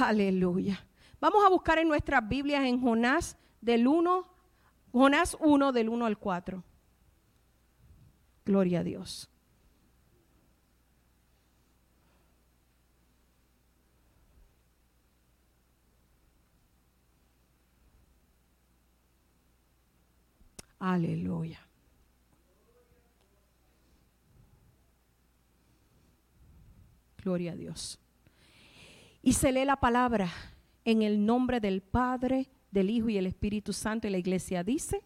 Aleluya. Vamos a buscar en nuestras Biblias en Jonás del 1, Jonás 1 del 1 al 4. Gloria a Dios. Aleluya. Gloria a Dios. Y se lee la palabra en el nombre del Padre, del Hijo y el Espíritu Santo. Y la iglesia dice,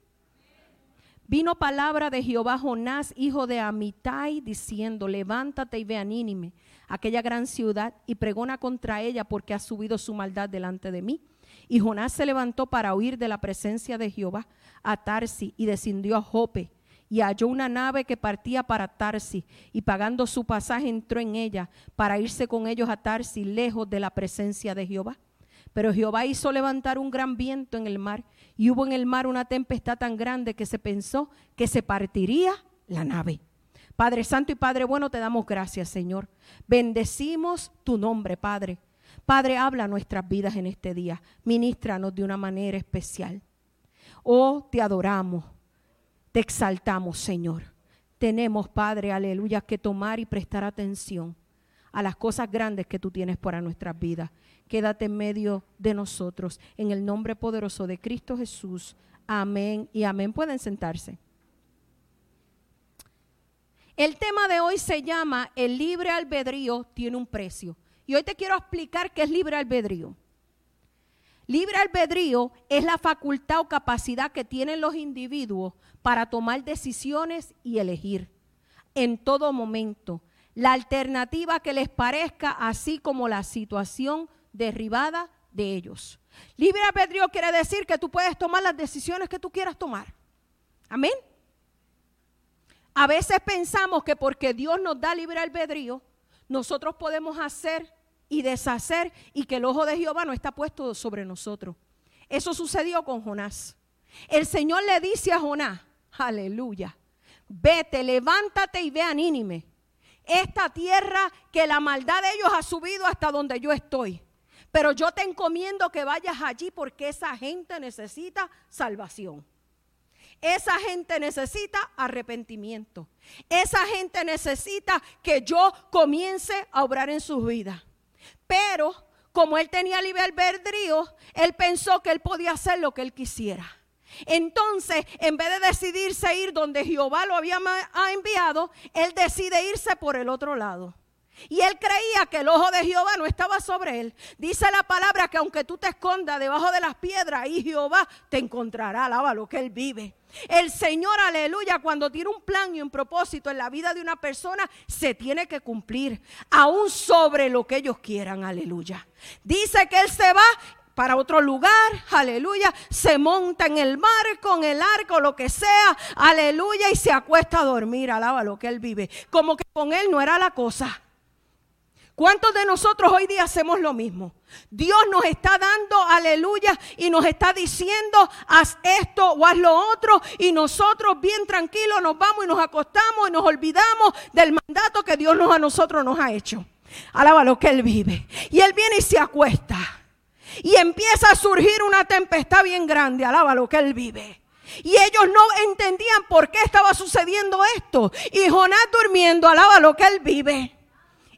vino palabra de Jehová Jonás, hijo de Amitai, diciendo, levántate y ve a Nínime, aquella gran ciudad, y pregona contra ella porque ha subido su maldad delante de mí. Y Jonás se levantó para huir de la presencia de Jehová a Tarsi y descendió a Jope y halló una nave que partía para Tarsi y pagando su pasaje entró en ella para irse con ellos a Tarsi lejos de la presencia de Jehová. Pero Jehová hizo levantar un gran viento en el mar y hubo en el mar una tempestad tan grande que se pensó que se partiría la nave. Padre Santo y Padre bueno, te damos gracias, Señor. Bendecimos tu nombre, Padre. Padre, habla nuestras vidas en este día. Ministranos de una manera especial. Oh, te adoramos. Te exaltamos, Señor. Tenemos, Padre, aleluya, que tomar y prestar atención a las cosas grandes que tú tienes para nuestras vidas. Quédate en medio de nosotros. En el nombre poderoso de Cristo Jesús. Amén y amén. Pueden sentarse. El tema de hoy se llama El libre albedrío tiene un precio. Y hoy te quiero explicar qué es libre albedrío. Libre albedrío es la facultad o capacidad que tienen los individuos para tomar decisiones y elegir en todo momento la alternativa que les parezca, así como la situación derribada de ellos. Libre albedrío quiere decir que tú puedes tomar las decisiones que tú quieras tomar. Amén. A veces pensamos que porque Dios nos da libre albedrío, nosotros podemos hacer y deshacer y que el ojo de Jehová no está puesto sobre nosotros. Eso sucedió con Jonás. El Señor le dice a Jonás, aleluya, vete, levántate y ve a Nínime, esta tierra que la maldad de ellos ha subido hasta donde yo estoy. Pero yo te encomiendo que vayas allí porque esa gente necesita salvación. Esa gente necesita arrepentimiento. Esa gente necesita que yo comience a obrar en sus vidas. Pero como él tenía libre albedrío, él pensó que él podía hacer lo que él quisiera. Entonces, en vez de decidirse ir donde Jehová lo había enviado, él decide irse por el otro lado. Y él creía que el ojo de Jehová no estaba sobre él. Dice la palabra que aunque tú te escondas debajo de las piedras, ahí Jehová te encontrará. Alaba lo que él vive. El Señor, aleluya, cuando tiene un plan y un propósito en la vida de una persona, se tiene que cumplir, aún sobre lo que ellos quieran, aleluya. Dice que Él se va para otro lugar, aleluya, se monta en el mar con el arco, lo que sea, aleluya, y se acuesta a dormir, alaba lo que Él vive. Como que con Él no era la cosa. ¿Cuántos de nosotros hoy día hacemos lo mismo? Dios nos está dando, aleluya, y nos está diciendo, haz esto o haz lo otro, y nosotros bien tranquilos nos vamos y nos acostamos y nos olvidamos del mandato que Dios nos, a nosotros nos ha hecho. Alaba lo que Él vive. Y Él viene y se acuesta. Y empieza a surgir una tempestad bien grande. Alaba lo que Él vive. Y ellos no entendían por qué estaba sucediendo esto. Y Jonás durmiendo, alaba lo que Él vive.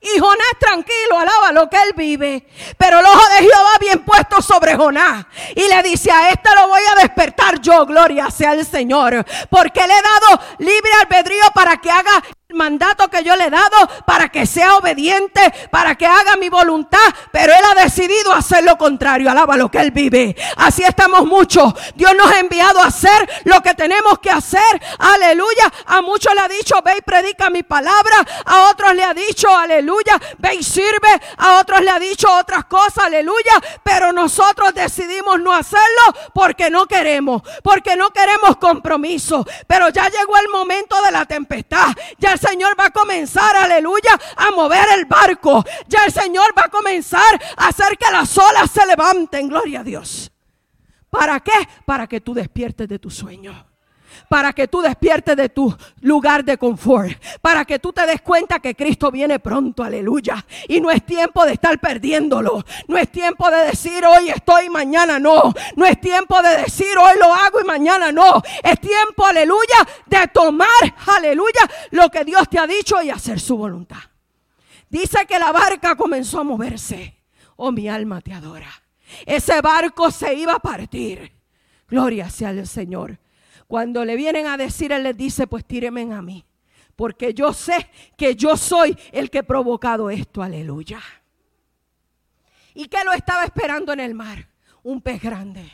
Y Jonás tranquilo, alaba lo que él vive. Pero el ojo de Jehová bien puesto sobre Jonás. Y le dice, a este lo voy a despertar yo, gloria sea el Señor. Porque le he dado libre albedrío para que haga mandato que yo le he dado para que sea obediente, para que haga mi voluntad, pero él ha decidido hacer lo contrario, alaba lo que él vive. Así estamos muchos. Dios nos ha enviado a hacer lo que tenemos que hacer. Aleluya. A muchos le ha dicho, ve y predica mi palabra. A otros le ha dicho, aleluya, ve y sirve. A otros le ha dicho otras cosas, aleluya. Pero nosotros decidimos no hacerlo porque no queremos, porque no queremos compromiso. Pero ya llegó el momento de la tempestad. Ya el Señor va a comenzar, aleluya, a mover el barco. Ya el Señor va a comenzar a hacer que las olas se levanten, gloria a Dios. ¿Para qué? Para que tú despiertes de tu sueño. Para que tú despiertes de tu lugar de confort, para que tú te des cuenta que Cristo viene pronto, aleluya. Y no es tiempo de estar perdiéndolo, no es tiempo de decir hoy estoy y mañana no, no es tiempo de decir hoy lo hago y mañana no, es tiempo, aleluya, de tomar, aleluya, lo que Dios te ha dicho y hacer su voluntad. Dice que la barca comenzó a moverse. Oh, mi alma te adora. Ese barco se iba a partir. Gloria sea al Señor. Cuando le vienen a decir, Él les dice, pues tírenme a mí. Porque yo sé que yo soy el que he provocado esto. Aleluya. ¿Y qué lo estaba esperando en el mar? Un pez grande.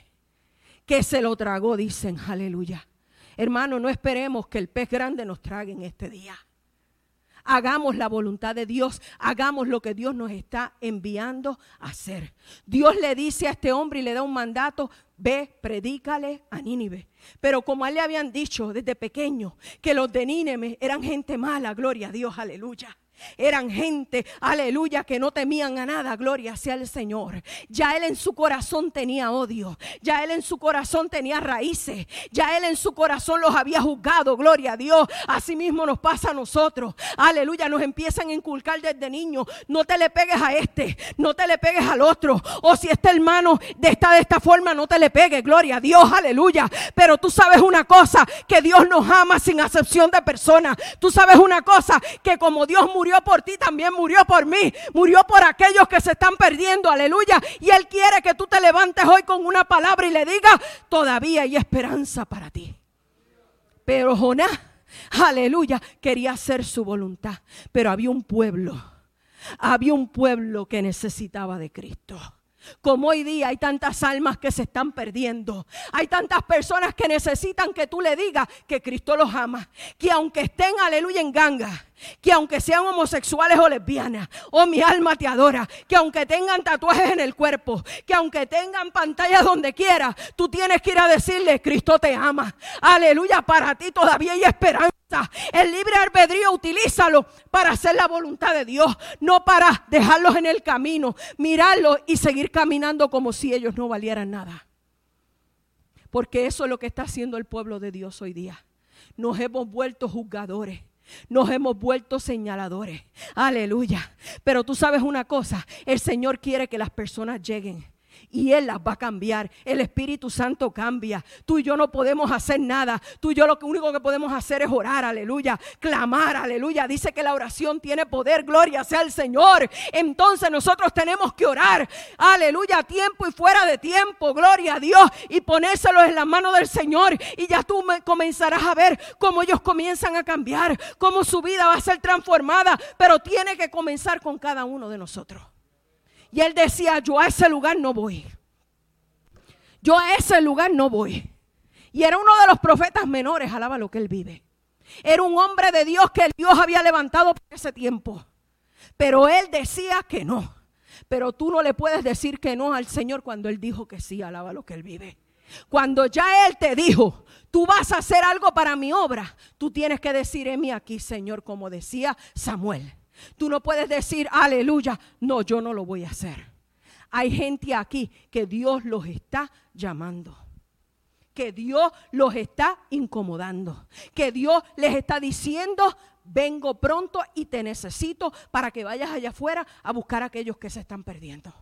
Que se lo tragó, dicen. Aleluya. Hermano, no esperemos que el pez grande nos trague en este día. Hagamos la voluntad de Dios, hagamos lo que Dios nos está enviando a hacer. Dios le dice a este hombre y le da un mandato, ve, predícale a Nínive. Pero como él le habían dicho desde pequeño que los de Nínive eran gente mala, gloria a Dios, aleluya. Eran gente, aleluya, que no temían a nada, gloria sea el Señor. Ya él en su corazón tenía odio, ya él en su corazón tenía raíces, ya él en su corazón los había juzgado, gloria a Dios. Así mismo nos pasa a nosotros, aleluya, nos empiezan a inculcar desde niños, no te le pegues a este, no te le pegues al otro, o si este hermano está de esta forma, no te le pegues, gloria a Dios, aleluya. Pero tú sabes una cosa, que Dios nos ama sin acepción de personas. Tú sabes una cosa, que como Dios murió, murió por ti, también murió por mí. Murió por aquellos que se están perdiendo, aleluya. Y Él quiere que tú te levantes hoy con una palabra y le digas, todavía hay esperanza para ti. Pero Jonás, aleluya, quería hacer su voluntad. Pero había un pueblo, había un pueblo que necesitaba de Cristo. Como hoy día hay tantas almas que se están perdiendo. Hay tantas personas que necesitan que tú le digas que Cristo los ama. Que aunque estén, aleluya, en ganga que aunque sean homosexuales o lesbianas, oh mi alma te adora, que aunque tengan tatuajes en el cuerpo, que aunque tengan pantallas donde quiera, tú tienes que ir a decirle, Cristo te ama. Aleluya, para ti todavía hay esperanza. El libre albedrío utilízalo para hacer la voluntad de Dios, no para dejarlos en el camino, mirarlos y seguir caminando como si ellos no valieran nada. Porque eso es lo que está haciendo el pueblo de Dios hoy día. Nos hemos vuelto juzgadores nos hemos vuelto señaladores. Aleluya. Pero tú sabes una cosa, el Señor quiere que las personas lleguen y Él las va a cambiar. El Espíritu Santo cambia. Tú y yo no podemos hacer nada. Tú y yo lo único que podemos hacer es orar, aleluya, clamar, aleluya. Dice que la oración tiene poder, gloria sea el Señor. Entonces nosotros tenemos que orar, aleluya, a tiempo y fuera de tiempo, gloria a Dios, y ponérselo en la mano del Señor. Y ya tú comenzarás a ver cómo ellos comienzan a cambiar, cómo su vida va a ser transformada, pero tiene que comenzar con cada uno de nosotros. Y él decía, yo a ese lugar no voy. Yo a ese lugar no voy. Y era uno de los profetas menores, alaba lo que él vive. Era un hombre de Dios que Dios había levantado por ese tiempo. Pero él decía que no. Pero tú no le puedes decir que no al Señor cuando él dijo que sí, alaba lo que él vive. Cuando ya él te dijo, tú vas a hacer algo para mi obra, tú tienes que decir, mí aquí, Señor, como decía Samuel. Tú no puedes decir, aleluya, no, yo no lo voy a hacer. Hay gente aquí que Dios los está llamando. Que Dios los está incomodando. Que Dios les está diciendo, vengo pronto y te necesito para que vayas allá afuera a buscar a aquellos que se están perdiendo.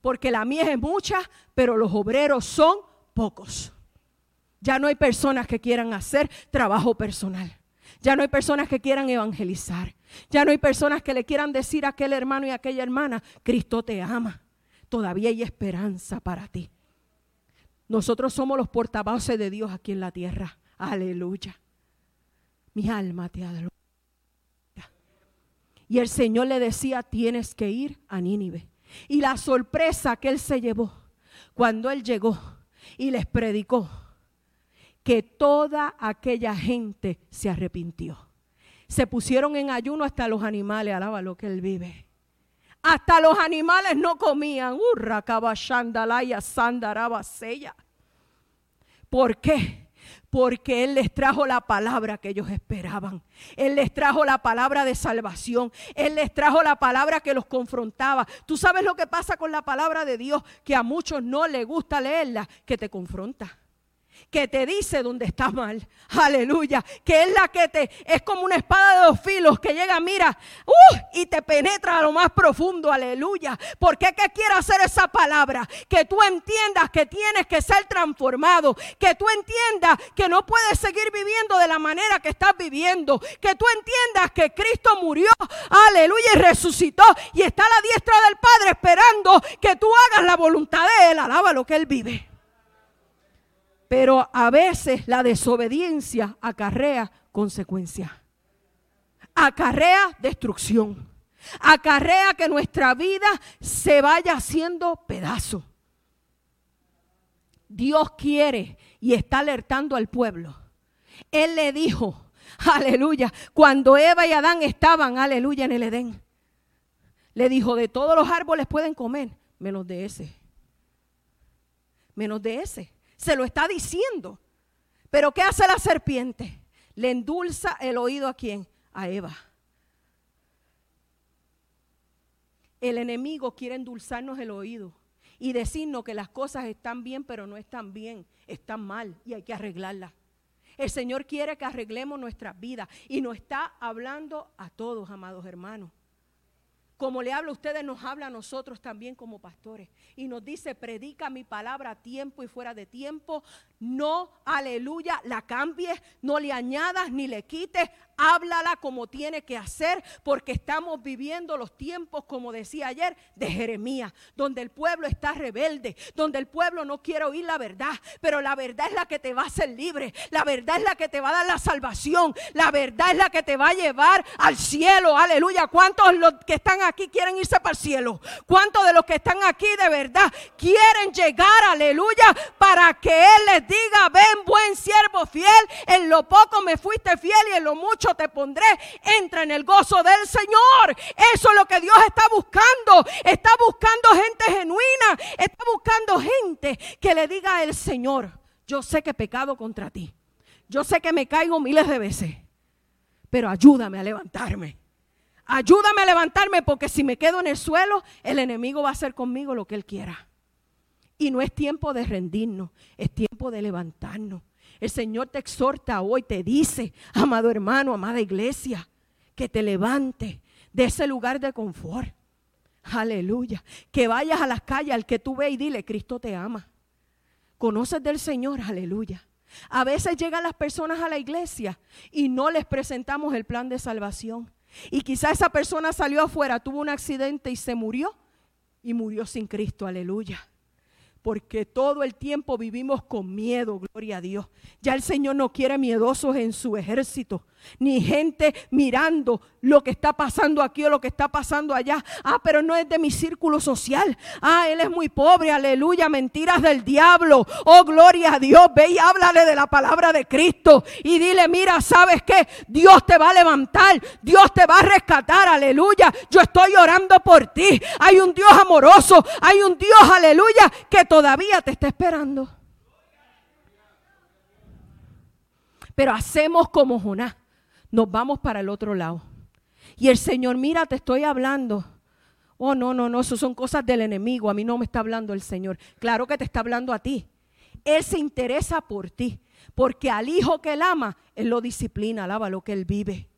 Porque la mía es mucha, pero los obreros son pocos. Ya no hay personas que quieran hacer trabajo personal. Ya no hay personas que quieran evangelizar. Ya no hay personas que le quieran decir a aquel hermano y a aquella hermana, Cristo te ama. Todavía hay esperanza para ti. Nosotros somos los portavoces de Dios aquí en la tierra. Aleluya. Mi alma te adora. Y el Señor le decía, tienes que ir a Nínive. Y la sorpresa que él se llevó cuando él llegó y les predicó que toda aquella gente se arrepintió. Se pusieron en ayuno hasta los animales, alaba lo que él vive. Hasta los animales no comían. Urra, cabashandalaya, sandarabasella. ¿Por qué? Porque Él les trajo la palabra que ellos esperaban. Él les trajo la palabra de salvación. Él les trajo la palabra que los confrontaba. Tú sabes lo que pasa con la palabra de Dios, que a muchos no les gusta leerla, que te confronta que te dice dónde está mal. Aleluya. Que es la que te es como una espada de dos filos que llega, mira, uh, y te penetra a lo más profundo. Aleluya. Porque qué quiere hacer esa palabra? Que tú entiendas que tienes que ser transformado, que tú entiendas que no puedes seguir viviendo de la manera que estás viviendo, que tú entiendas que Cristo murió, aleluya, y resucitó y está a la diestra del Padre esperando que tú hagas la voluntad de él. Alaba lo que él vive. Pero a veces la desobediencia acarrea consecuencias. Acarrea destrucción. Acarrea que nuestra vida se vaya haciendo pedazo. Dios quiere y está alertando al pueblo. Él le dijo, aleluya, cuando Eva y Adán estaban, aleluya, en el Edén, le dijo, de todos los árboles pueden comer, menos de ese. Menos de ese. Se lo está diciendo. Pero ¿qué hace la serpiente? Le endulza el oído a quién? A Eva. El enemigo quiere endulzarnos el oído y decirnos que las cosas están bien, pero no están bien, están mal y hay que arreglarlas. El Señor quiere que arreglemos nuestras vidas y nos está hablando a todos, amados hermanos. Como le habla a ustedes, nos habla a nosotros también como pastores. Y nos dice, predica mi palabra a tiempo y fuera de tiempo. No, aleluya, la cambies, no le añadas ni le quites háblala como tiene que hacer, porque estamos viviendo los tiempos, como decía ayer, de Jeremías, donde el pueblo está rebelde, donde el pueblo no quiere oír la verdad, pero la verdad es la que te va a hacer libre, la verdad es la que te va a dar la salvación, la verdad es la que te va a llevar al cielo, aleluya. ¿Cuántos los que están aquí quieren irse para el cielo? ¿Cuántos de los que están aquí de verdad quieren llegar, aleluya, para que Él les diga, ven buen siervo fiel, en lo poco me fuiste fiel y en lo mucho te pondré. Entra en el gozo del Señor. Eso es lo que Dios está buscando. Está buscando gente genuina. Está buscando gente que le diga al Señor, yo sé que he pecado contra ti. Yo sé que me caigo miles de veces. Pero ayúdame a levantarme. Ayúdame a levantarme porque si me quedo en el suelo, el enemigo va a hacer conmigo lo que él quiera. Y no es tiempo de rendirnos, es tiempo de levantarnos. El Señor te exhorta hoy, te dice, amado hermano, amada iglesia, que te levante de ese lugar de confort. Aleluya. Que vayas a las calles al que tú ves y dile, Cristo te ama. Conoces del Señor, aleluya. A veces llegan las personas a la iglesia y no les presentamos el plan de salvación. Y quizá esa persona salió afuera, tuvo un accidente y se murió y murió sin Cristo, aleluya porque todo el tiempo vivimos con miedo, gloria a Dios. Ya el Señor no quiere miedosos en su ejército, ni gente mirando lo que está pasando aquí o lo que está pasando allá. Ah, pero no es de mi círculo social. Ah, él es muy pobre, aleluya, mentiras del diablo. Oh, gloria a Dios. Ve y háblale de la palabra de Cristo y dile, mira, ¿sabes qué? Dios te va a levantar, Dios te va a rescatar, aleluya. Yo estoy orando por ti. Hay un Dios amoroso, hay un Dios, aleluya, que todavía te está esperando. Pero hacemos como Jonás nos vamos para el otro lado. Y el Señor, mira, te estoy hablando. Oh, no, no, no, eso son cosas del enemigo. A mí no me está hablando el Señor. Claro que te está hablando a ti. Él se interesa por ti. Porque al hijo que él ama, él lo disciplina, alaba lo que él vive.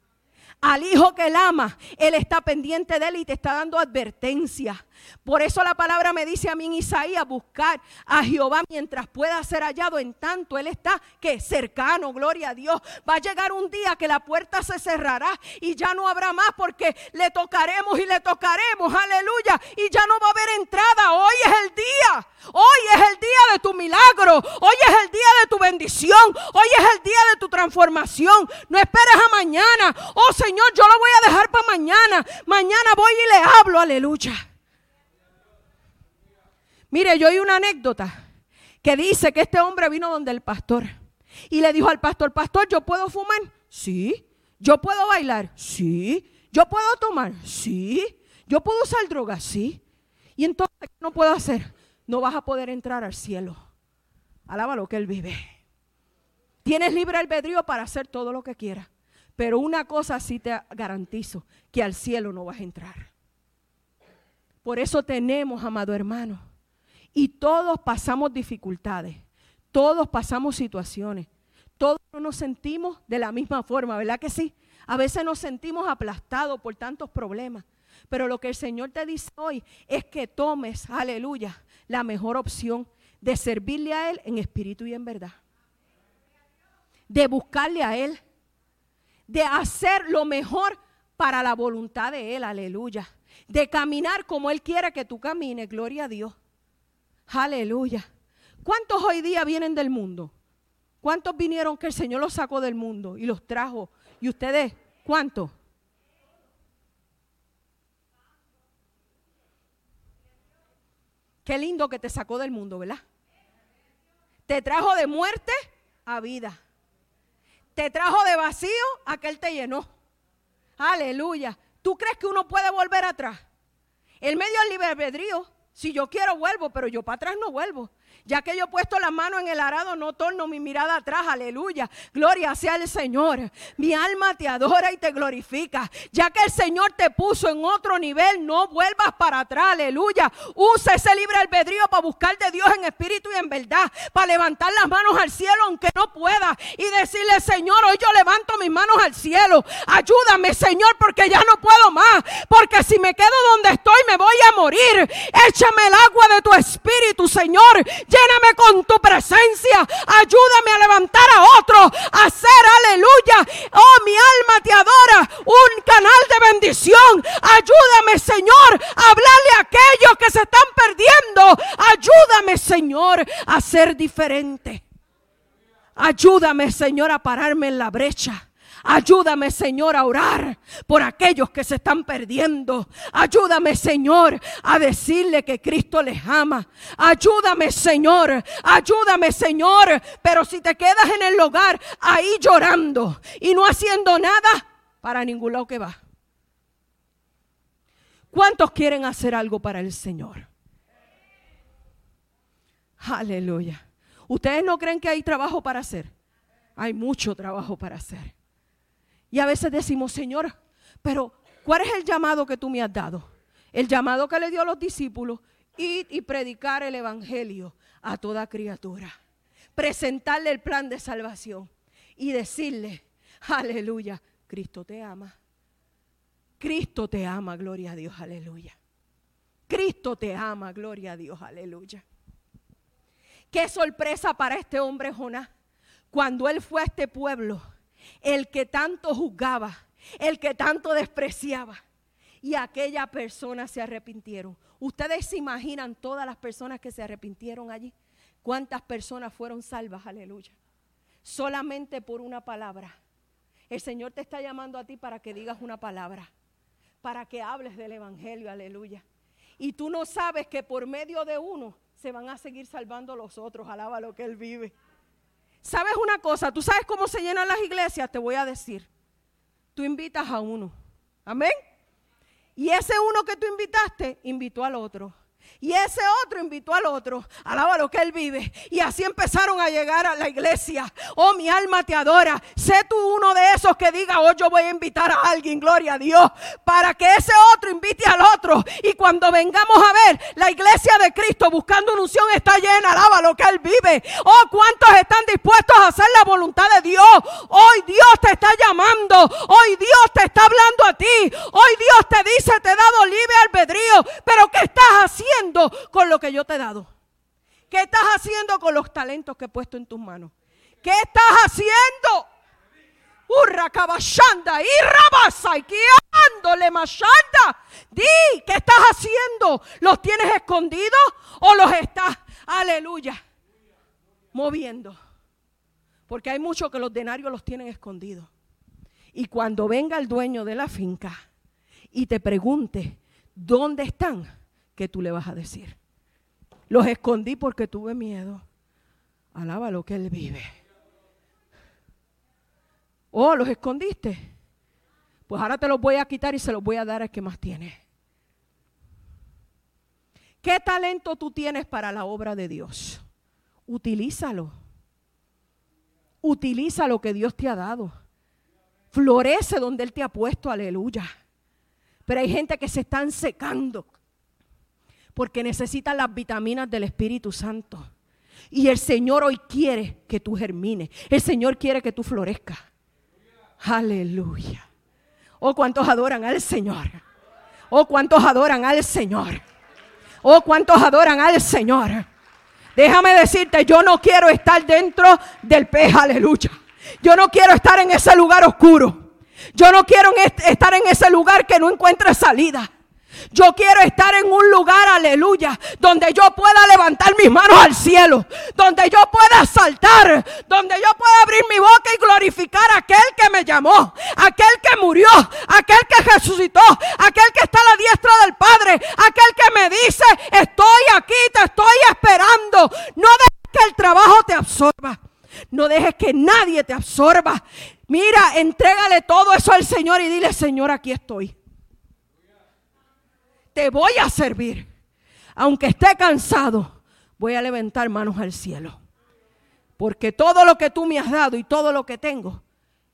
Al hijo que él ama, él está pendiente de él y te está dando advertencia. Por eso la palabra me dice a mí Isaías, buscar a Jehová mientras pueda ser hallado. En tanto, Él está que cercano, gloria a Dios. Va a llegar un día que la puerta se cerrará y ya no habrá más porque le tocaremos y le tocaremos, aleluya. Y ya no va a haber entrada. Hoy es el día. Hoy es el día de tu milagro. Hoy es el día de tu bendición. Hoy es el día de tu transformación. No esperes a mañana. Oh Señor, yo lo voy a dejar para mañana. Mañana voy y le hablo, aleluya. Mire, yo oí una anécdota que dice que este hombre vino donde el pastor y le dijo al pastor, pastor, ¿yo puedo fumar? Sí. ¿Yo puedo bailar? Sí. ¿Yo puedo tomar? Sí. ¿Yo puedo usar drogas? Sí. Y entonces, ¿qué no puedo hacer? No vas a poder entrar al cielo. Alaba lo que Él vive. Tienes libre albedrío para hacer todo lo que quieras. Pero una cosa sí te garantizo, que al cielo no vas a entrar. Por eso tenemos, amado hermano, y todos pasamos dificultades. Todos pasamos situaciones. Todos no nos sentimos de la misma forma, ¿verdad que sí? A veces nos sentimos aplastados por tantos problemas. Pero lo que el Señor te dice hoy es que tomes, aleluya, la mejor opción de servirle a Él en espíritu y en verdad. De buscarle a Él. De hacer lo mejor para la voluntad de Él, aleluya. De caminar como Él quiere que tú camines, gloria a Dios. Aleluya. ¿Cuántos hoy día vienen del mundo? ¿Cuántos vinieron que el Señor los sacó del mundo y los trajo? ¿Y ustedes cuántos? Qué lindo que te sacó del mundo, ¿verdad? Te trajo de muerte a vida. Te trajo de vacío a que Él te llenó. Aleluya. ¿Tú crees que uno puede volver atrás? El medio del libre. Si yo quiero vuelvo, pero yo para atrás no vuelvo. Ya que yo he puesto la mano en el arado, no torno mi mirada atrás. Aleluya. Gloria sea el Señor. Mi alma te adora y te glorifica. Ya que el Señor te puso en otro nivel, no vuelvas para atrás. Aleluya. Usa ese libre albedrío para buscar de Dios en espíritu y en verdad. Para levantar las manos al cielo aunque no pueda. Y decirle, Señor, hoy yo levanto mis manos al cielo. Ayúdame, Señor, porque ya no puedo más. Porque si me quedo donde estoy, me voy a morir. Échame el agua de tu espíritu, Señor. Lléname con tu presencia. Ayúdame a levantar a otro. A hacer aleluya. Oh, mi alma te adora. Un canal de bendición. Ayúdame, Señor, a hablarle a aquellos que se están perdiendo. Ayúdame, Señor, a ser diferente. Ayúdame, Señor, a pararme en la brecha. Ayúdame, Señor, a orar por aquellos que se están perdiendo. Ayúdame, Señor, a decirle que Cristo les ama. Ayúdame, Señor. Ayúdame, Señor. Pero si te quedas en el hogar ahí llorando y no haciendo nada, para ningún lado que va. ¿Cuántos quieren hacer algo para el Señor? Aleluya. ¿Ustedes no creen que hay trabajo para hacer? Hay mucho trabajo para hacer. Y a veces decimos, Señor, pero ¿cuál es el llamado que tú me has dado? El llamado que le dio a los discípulos, ir y predicar el Evangelio a toda criatura. Presentarle el plan de salvación y decirle, aleluya, Cristo te ama. Cristo te ama, gloria a Dios, aleluya. Cristo te ama, gloria a Dios, aleluya. Qué sorpresa para este hombre Jonás. Cuando él fue a este pueblo, el que tanto juzgaba, el que tanto despreciaba. Y aquella persona se arrepintieron. Ustedes se imaginan todas las personas que se arrepintieron allí. ¿Cuántas personas fueron salvas? Aleluya. Solamente por una palabra. El Señor te está llamando a ti para que digas una palabra. Para que hables del Evangelio. Aleluya. Y tú no sabes que por medio de uno se van a seguir salvando los otros. Alaba lo que Él vive. ¿Sabes una cosa? ¿Tú sabes cómo se llenan las iglesias? Te voy a decir. Tú invitas a uno. Amén. Y ese uno que tú invitaste, invitó al otro. Y ese otro invitó al otro. Alaba lo que él vive. Y así empezaron a llegar a la iglesia. Oh, mi alma te adora. Sé tú uno de esos que diga, oh, yo voy a invitar a alguien, gloria a Dios. Para que ese otro invite al otro. Y cuando vengamos a ver, la iglesia de Cristo buscando unción está llena. Alaba lo que él vive. Oh, ¿cuántos están dispuestos a hacer la voluntad de Dios? Hoy Dios te está llamando. Hoy Dios te está hablando a ti. Hoy Dios te dice, te he dado libre albedrío. Pero ¿qué estás haciendo? Con lo que yo te he dado? ¿Qué estás haciendo con los talentos que he puesto en tus manos? ¿Qué estás haciendo? Urra cabashanda y rabasa y le machanda. Di, ¿qué estás haciendo? ¿Los tienes escondidos o los estás, aleluya, moviendo? Porque hay muchos que los denarios los tienen escondidos. Y cuando venga el dueño de la finca y te pregunte, ¿dónde están? ¿Qué tú le vas a decir? Los escondí porque tuve miedo. Alaba lo que Él vive. Oh, los escondiste. Pues ahora te los voy a quitar y se los voy a dar al que más tiene. ¿Qué talento tú tienes para la obra de Dios? Utilízalo. Utiliza lo que Dios te ha dado. Florece donde Él te ha puesto, aleluya. Pero hay gente que se están secando porque necesitan las vitaminas del Espíritu Santo. Y el Señor hoy quiere que tú germines. El Señor quiere que tú florezcas. Aleluya. Oh, cuántos adoran al Señor. Oh, cuántos adoran al Señor. Oh, cuántos adoran al Señor. Déjame decirte, yo no quiero estar dentro del pez, aleluya. Yo no quiero estar en ese lugar oscuro. Yo no quiero estar en ese lugar que no encuentre salida. Yo quiero estar en un lugar, aleluya, donde yo pueda levantar mis manos al cielo, donde yo pueda saltar, donde yo pueda abrir mi boca y glorificar a aquel que me llamó, aquel que murió, aquel que resucitó, aquel que está a la diestra del Padre, aquel que me dice, estoy aquí, te estoy esperando. No dejes que el trabajo te absorba. No dejes que nadie te absorba. Mira, entrégale todo eso al Señor y dile, Señor, aquí estoy voy a servir. Aunque esté cansado, voy a levantar manos al cielo. Porque todo lo que tú me has dado y todo lo que tengo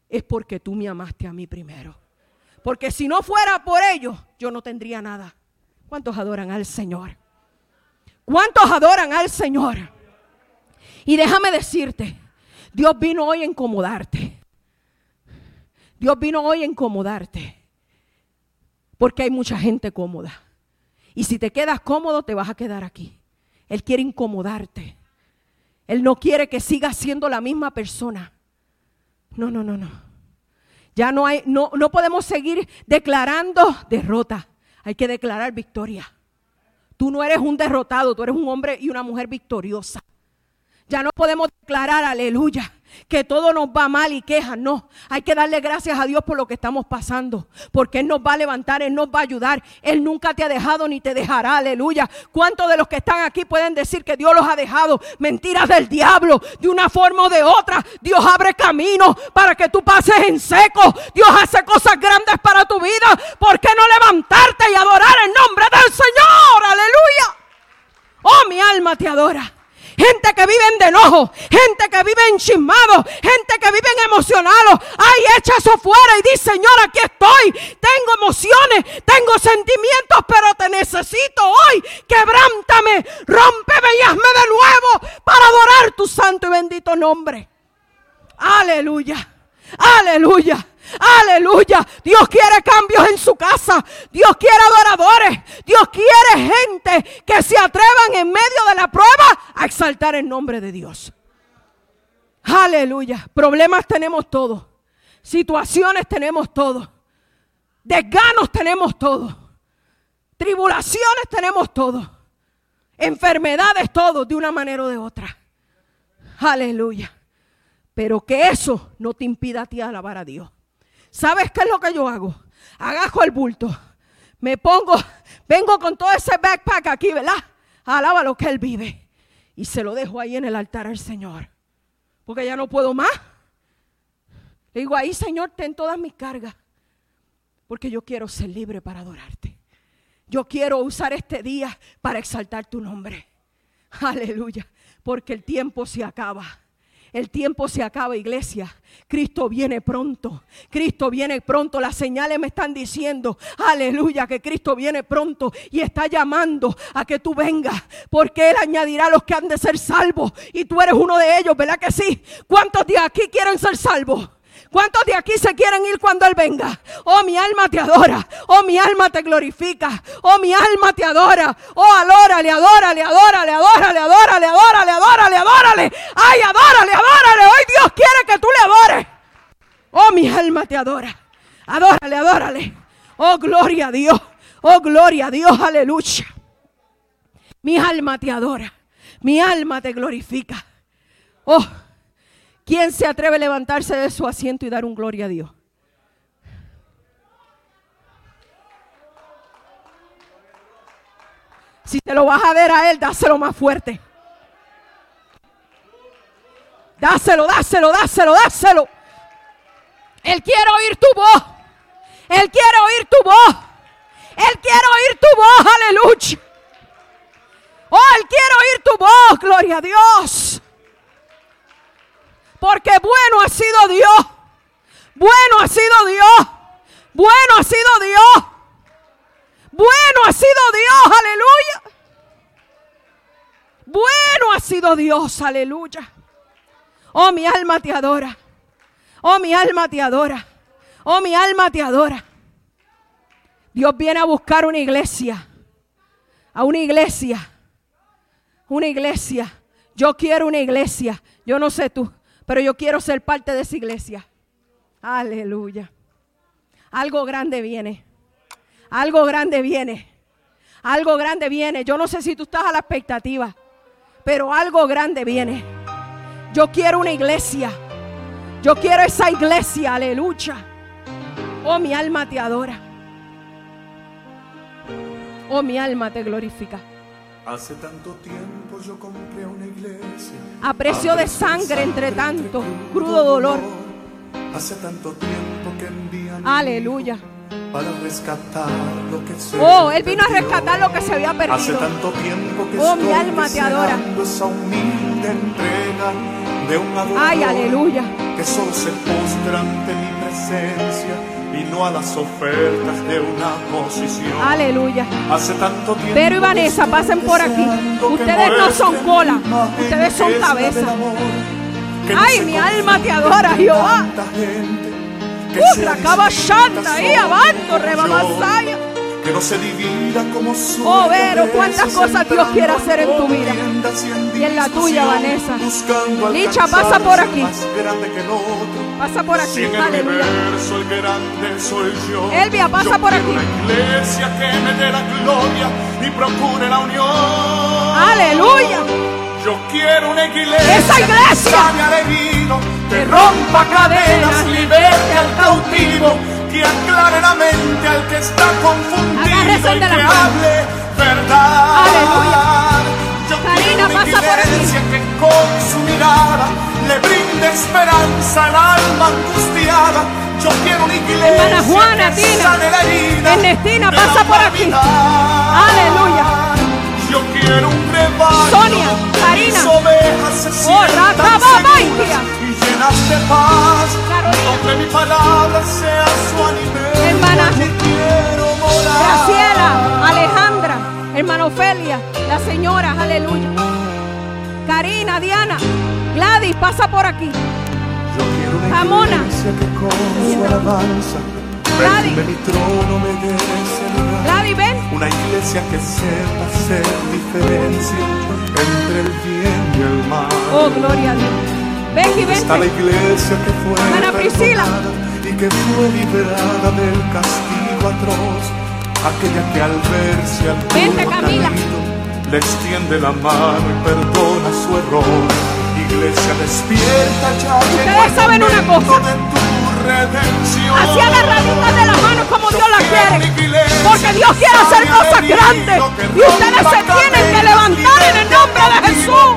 es porque tú me amaste a mí primero. Porque si no fuera por ello, yo no tendría nada. ¿Cuántos adoran al Señor? ¿Cuántos adoran al Señor? Y déjame decirte, Dios vino hoy a incomodarte. Dios vino hoy a incomodarte. Porque hay mucha gente cómoda. Y si te quedas cómodo, te vas a quedar aquí. Él quiere incomodarte. Él no quiere que sigas siendo la misma persona. No, no, no, no. Ya no hay, no, no podemos seguir declarando derrota. Hay que declarar victoria. Tú no eres un derrotado, tú eres un hombre y una mujer victoriosa. Ya no podemos declarar, aleluya, que todo nos va mal y quejas. No, hay que darle gracias a Dios por lo que estamos pasando. Porque Él nos va a levantar, Él nos va a ayudar. Él nunca te ha dejado ni te dejará. Aleluya. ¿Cuántos de los que están aquí pueden decir que Dios los ha dejado? Mentiras del diablo. De una forma o de otra. Dios abre camino para que tú pases en seco. Dios hace cosas grandes para tu vida. ¿Por qué no levantarte y adorar el nombre del Señor? Aleluya. Oh, mi alma te adora gente que viven de enojo, gente que vive enchismado, gente que vive emocionado. Ay, echa eso fuera y di, Señor, aquí estoy. Tengo emociones, tengo sentimientos, pero te necesito hoy. Quebrántame, rómpeme y hazme de nuevo para adorar tu santo y bendito nombre. Aleluya, aleluya. Aleluya. Dios quiere cambios en su casa. Dios quiere adoradores. Dios quiere gente que se atrevan en medio de la prueba a exaltar el nombre de Dios. Aleluya. Problemas tenemos todos. Situaciones tenemos todos. Desganos tenemos todos. Tribulaciones tenemos todos. Enfermedades todos de una manera o de otra. Aleluya. Pero que eso no te impida a ti alabar a Dios. ¿Sabes qué es lo que yo hago? Agajo el bulto. Me pongo, vengo con todo ese backpack aquí, ¿verdad? Alaba lo que Él vive. Y se lo dejo ahí en el altar al Señor. Porque ya no puedo más. Le digo, ahí Señor, ten todas mis cargas. Porque yo quiero ser libre para adorarte. Yo quiero usar este día para exaltar tu nombre. Aleluya. Porque el tiempo se acaba. El tiempo se acaba, iglesia. Cristo viene pronto. Cristo viene pronto. Las señales me están diciendo, aleluya, que Cristo viene pronto y está llamando a que tú vengas. Porque Él añadirá a los que han de ser salvos. Y tú eres uno de ellos, ¿verdad que sí? ¿Cuántos de aquí quieren ser salvos? ¿Cuántos de aquí se quieren ir cuando Él venga? Oh, mi alma te adora. Oh, mi alma te glorifica. Oh, mi alma te adora. Oh, alórale, adórale, adórale, adórale, adórale, adórale, adórale, adórale. Ay, adórale, adórale. Hoy Dios quiere que tú le adores. Oh, mi alma te adora. Adórale, adórale. Oh, gloria a Dios. Oh, gloria a Dios. Aleluya. Mi alma te adora. Mi alma te glorifica. Oh, ¿Quién se atreve a levantarse de su asiento y dar un gloria a Dios? Si te lo vas a ver a Él, dáselo más fuerte. Dáselo, dáselo, dáselo, dáselo. Él quiere oír tu voz. Él quiere oír tu voz. Él quiere oír tu voz, aleluya. Oh, Él quiere oír tu voz, gloria a Dios. Porque bueno ha sido Dios. Bueno ha sido Dios. Bueno ha sido Dios. Bueno ha sido Dios. Aleluya. Bueno ha sido Dios, aleluya. Oh, mi alma te adora. Oh, mi alma te adora. Oh, mi alma te adora. Dios viene a buscar una iglesia. A una iglesia. Una iglesia. Yo quiero una iglesia. Yo no sé tú, pero yo quiero ser parte de esa iglesia. Aleluya. Algo grande viene. Algo grande viene. Algo grande viene. Yo no sé si tú estás a la expectativa, pero algo grande viene. Yo quiero una iglesia. Yo quiero esa iglesia. Aleluya. Oh, mi alma te adora. Oh, mi alma te glorifica. Hace tanto tiempo yo compré una iglesia. A precio de sangre, entre tanto, crudo dolor. Hace tanto tiempo que envían Aleluya. para rescatar lo que se Oh, Él vino a rescatar lo que se había Hace perdido. tanto tiempo que Oh, mi alma te adora. esa humilde entrega de un Ay, aleluya. que solo se postra ante mi presencia y no a las ofertas de una posición. Aleluya. Hace tanto tiempo Pero y Vanessa, pasen por aquí. Ustedes no son cola, ustedes son cabeza. Ay, mi alma te adora, Jehová. Uh, la cava ahí, solo abando, rebamasaya. Que no se divida como su Oh, Vero, cuántas cosas Dios quiere hacer en tu vida. Y en la tuya, Vanessa. Licha, pasa por aquí. Pasa por aquí. Aleluya. universo el grande soy yo. Elvia, pasa por aquí. Una iglesia que me dé la gloria y procure la unión. Aleluya. Yo quiero una iglesia. Esa iglesia. que rompa cadenas, liberte al cautivo, que aclare la mente al que está confundido y que hable verdad. Aleluya. Una pasa por aquí. iglesia que con su mirada le brinde esperanza al alma angustiada. Yo quiero una iglesia Hermana Juana, que Tina. sane la herida Ernestina, de pasa la por aquí. humanidad. Aleluya. Yo quiero un rebaño. Sonia, Karina. Mis ovejas se Oh, sientan Ratababaikia. seguras y llenas de paz. Carolina. Donde mi palabra sea su alimento. Hermana. allí quiero morar. Graciela, Alejandra, hermana Ofelia, las señoras, aleluya. Karina, Diana, Gladys, pasa por aquí. Yo quiero una Jamona. que con su alabanza Gladys. perfume mi trono me lugar. Gladys, ven. Una iglesia que sepa hacer diferencia entre el bien y el mal. Oh, gloria a Dios. Becky, Está la iglesia que fue Hermana Priscila. y que fue liberada del castigo atroz. Aquella que al verse al Vente, Camila. Le extiende la mano y perdona su error. Iglesia despierta ya el saben una cosa. redención. Así agarraditas de la mano como Dios la quiere. Porque Dios quiere hacer cosas grandes. Y ustedes se tienen que levantar en el nombre de Jesús.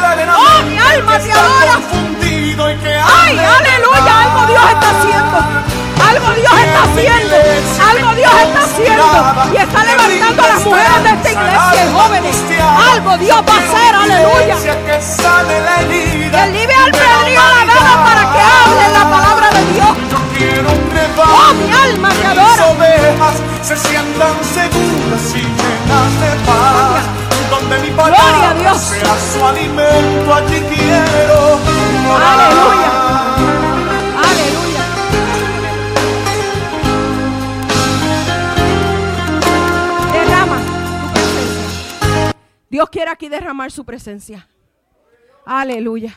la Oh, mi alma te adora. Ay, aleluya. Algo Dios está haciendo. Algo Dios está haciendo. Algo Dios está haciendo. Y está levantando a las mujeres de esta iglesia jóvenes. Algo Dios va a hacer. Aleluya. Que libre albedrío la dada para que hablen la palabra de Dios. Oh, mi alma que adora. Se sientan seguras y llenas de paz. Donde mi Gloria a palabra Dios. sea su alimento, allí quiero morar. Aleluya. Dios quiere aquí derramar su presencia. Aleluya.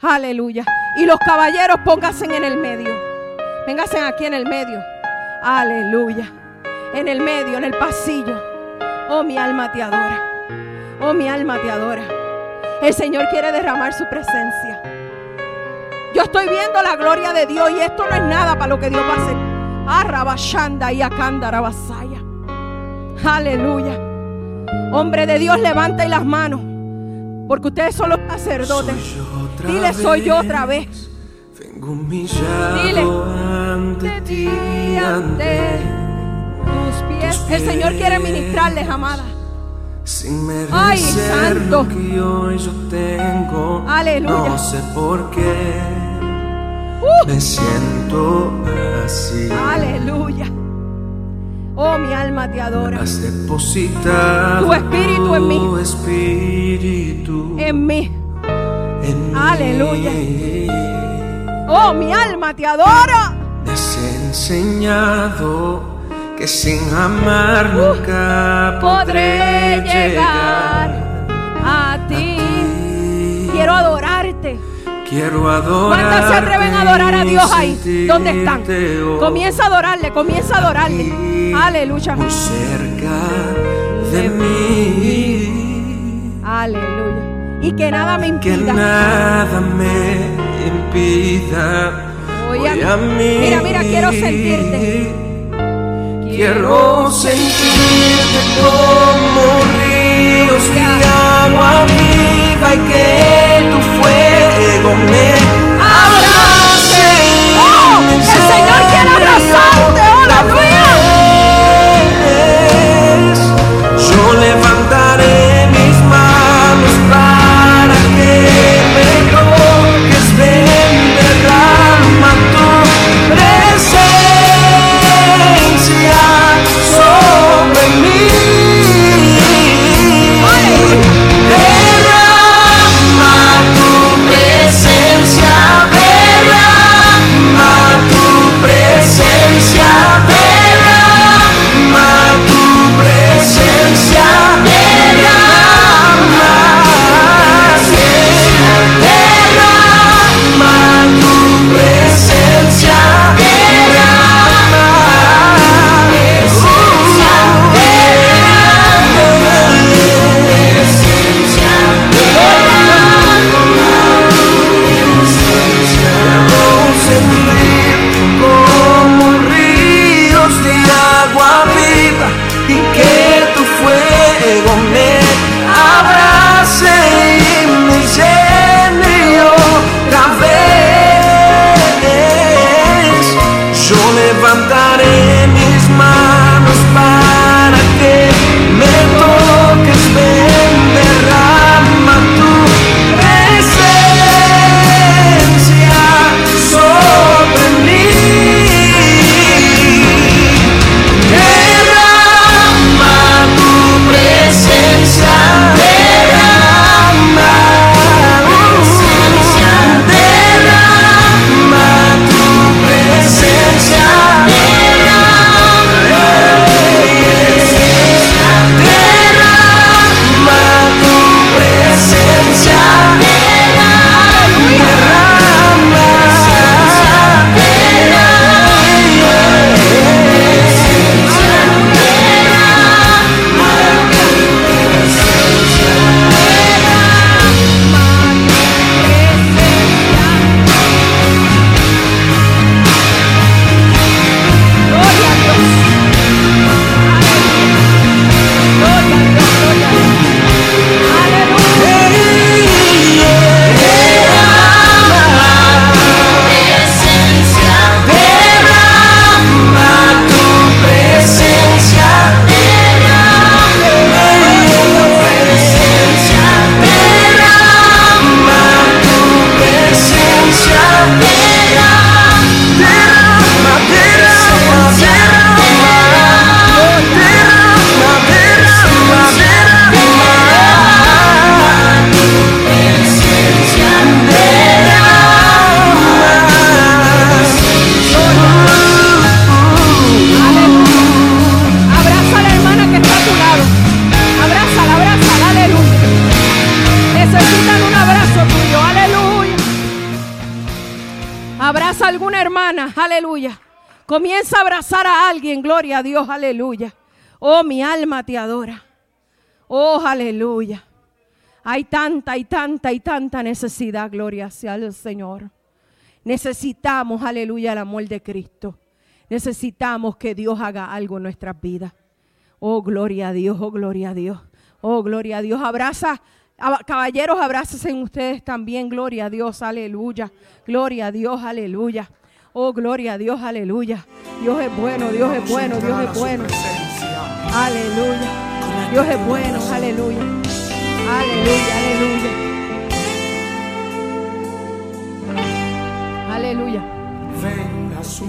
Aleluya. Y los caballeros pónganse en el medio. Vénganse aquí en el medio. Aleluya. En el medio, en el pasillo. Oh, mi alma te adora. Oh, mi alma te adora. El Señor quiere derramar su presencia. Yo estoy viendo la gloria de Dios y esto no es nada para lo que Dios va a hacer. Arrabashanda y acandarabasaya. Aleluya. Hombre de Dios, levanta y las manos. Porque ustedes son los sacerdotes. Soy Dile, soy yo otra vez. Vengo humillado Dile. ante ti, ante tus pies. El Señor quiere ministrarles, amada. sin Ay, santo. que hoy yo tengo. Aleluya. No sé por qué Uh. me siento así. Aleluya. Oh, mi alma te adora. Has depositado Tu espíritu en mí. tu espíritu en mí. en Aleluya. mí. Oh, mi alma te adora. Me has enseñado que sin amar nunca Podré llegar Quiero adorar. ¿Cuántas se atreven a adorar a Dios ahí? ¿Dónde están? Comienza a adorarle, comienza a adorarle. Aleluya. Muy cerca de mí. Aleluya. Y que nada me Que impida. nada me impida. Oye, Voy a mí. mira, mira, quiero sentirte. Quiero sentirte como ríos de agua viva y que tu fuego me abrace. ¡Oh! El Señor Abrazar a alguien, gloria a Dios, aleluya. Oh, mi alma te adora. Oh, aleluya. Hay tanta y tanta y tanta necesidad, gloria sea al Señor. Necesitamos, aleluya, el amor de Cristo. Necesitamos que Dios haga algo en nuestras vidas. Oh, gloria a Dios, oh, gloria a Dios. Oh, gloria a Dios. Abraza, ab- caballeros, abrácense ustedes también. Gloria a Dios, aleluya. Gloria a Dios, aleluya. Oh, gloria a Dios, aleluya. Dios es bueno, Dios es bueno, Dios es bueno. Aleluya. Dios es bueno, aleluya. Aleluya, aleluya. Aleluya. Venga su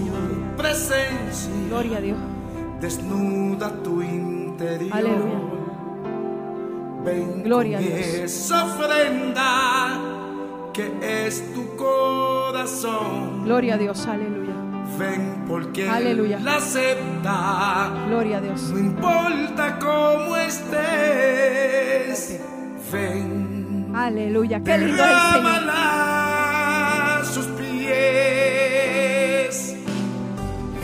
presencia, Gloria a Dios. desnuda tu interior. Aleluya. Ven Gloria a Dios. esa ofrenda que es tu corazón. Gloria a Dios, aleluya. Ven porque Aleluya. la acepta. Gloria a Dios. No importa cómo estés. Ven. Aleluya. Qué lindo a sus pies.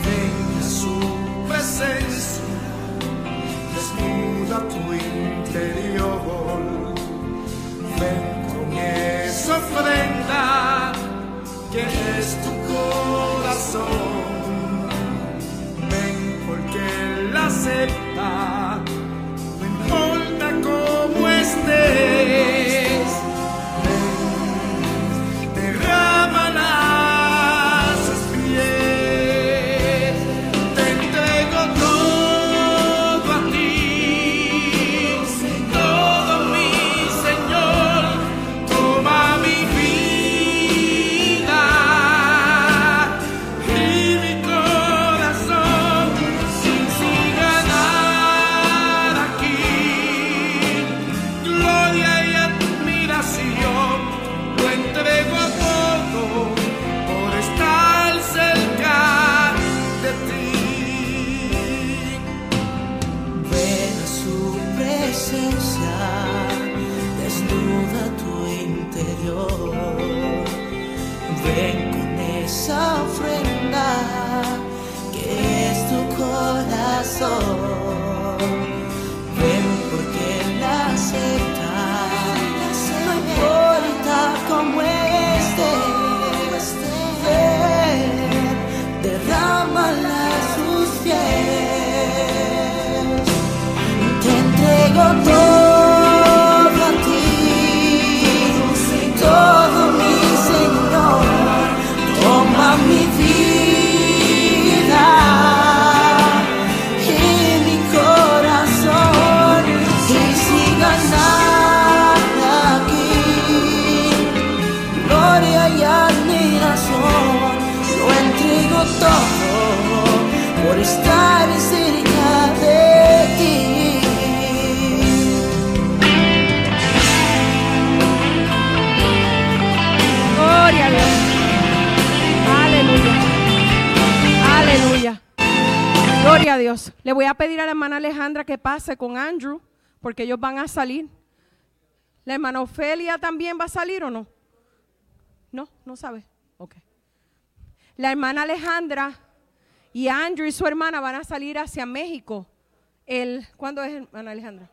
Ven a su presencia. Desnuda tu interior. Ven con esa ofrenda que es tu corazón. Ven porque la acepta. Le voy a pedir a la hermana Alejandra que pase con Andrew, porque ellos van a salir. ¿La hermana Ofelia también va a salir o no? No, no sabe. Ok. La hermana Alejandra y Andrew y su hermana van a salir hacia México. El, ¿Cuándo es, hermana Alejandra?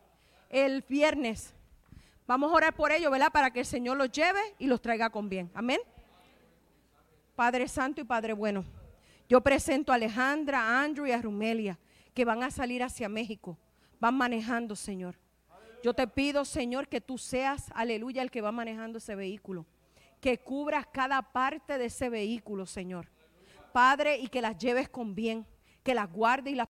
El viernes. Vamos a orar por ellos, ¿verdad? Para que el Señor los lleve y los traiga con bien. Amén. Padre Santo y Padre Bueno, yo presento a Alejandra, a Andrew y a Rumelia, que van a salir hacia México. Van manejando, Señor. Yo te pido, Señor, que tú seas, aleluya, el que va manejando ese vehículo. Que cubras cada parte de ese vehículo, Señor. Padre, y que las lleves con bien. Que las guardes y las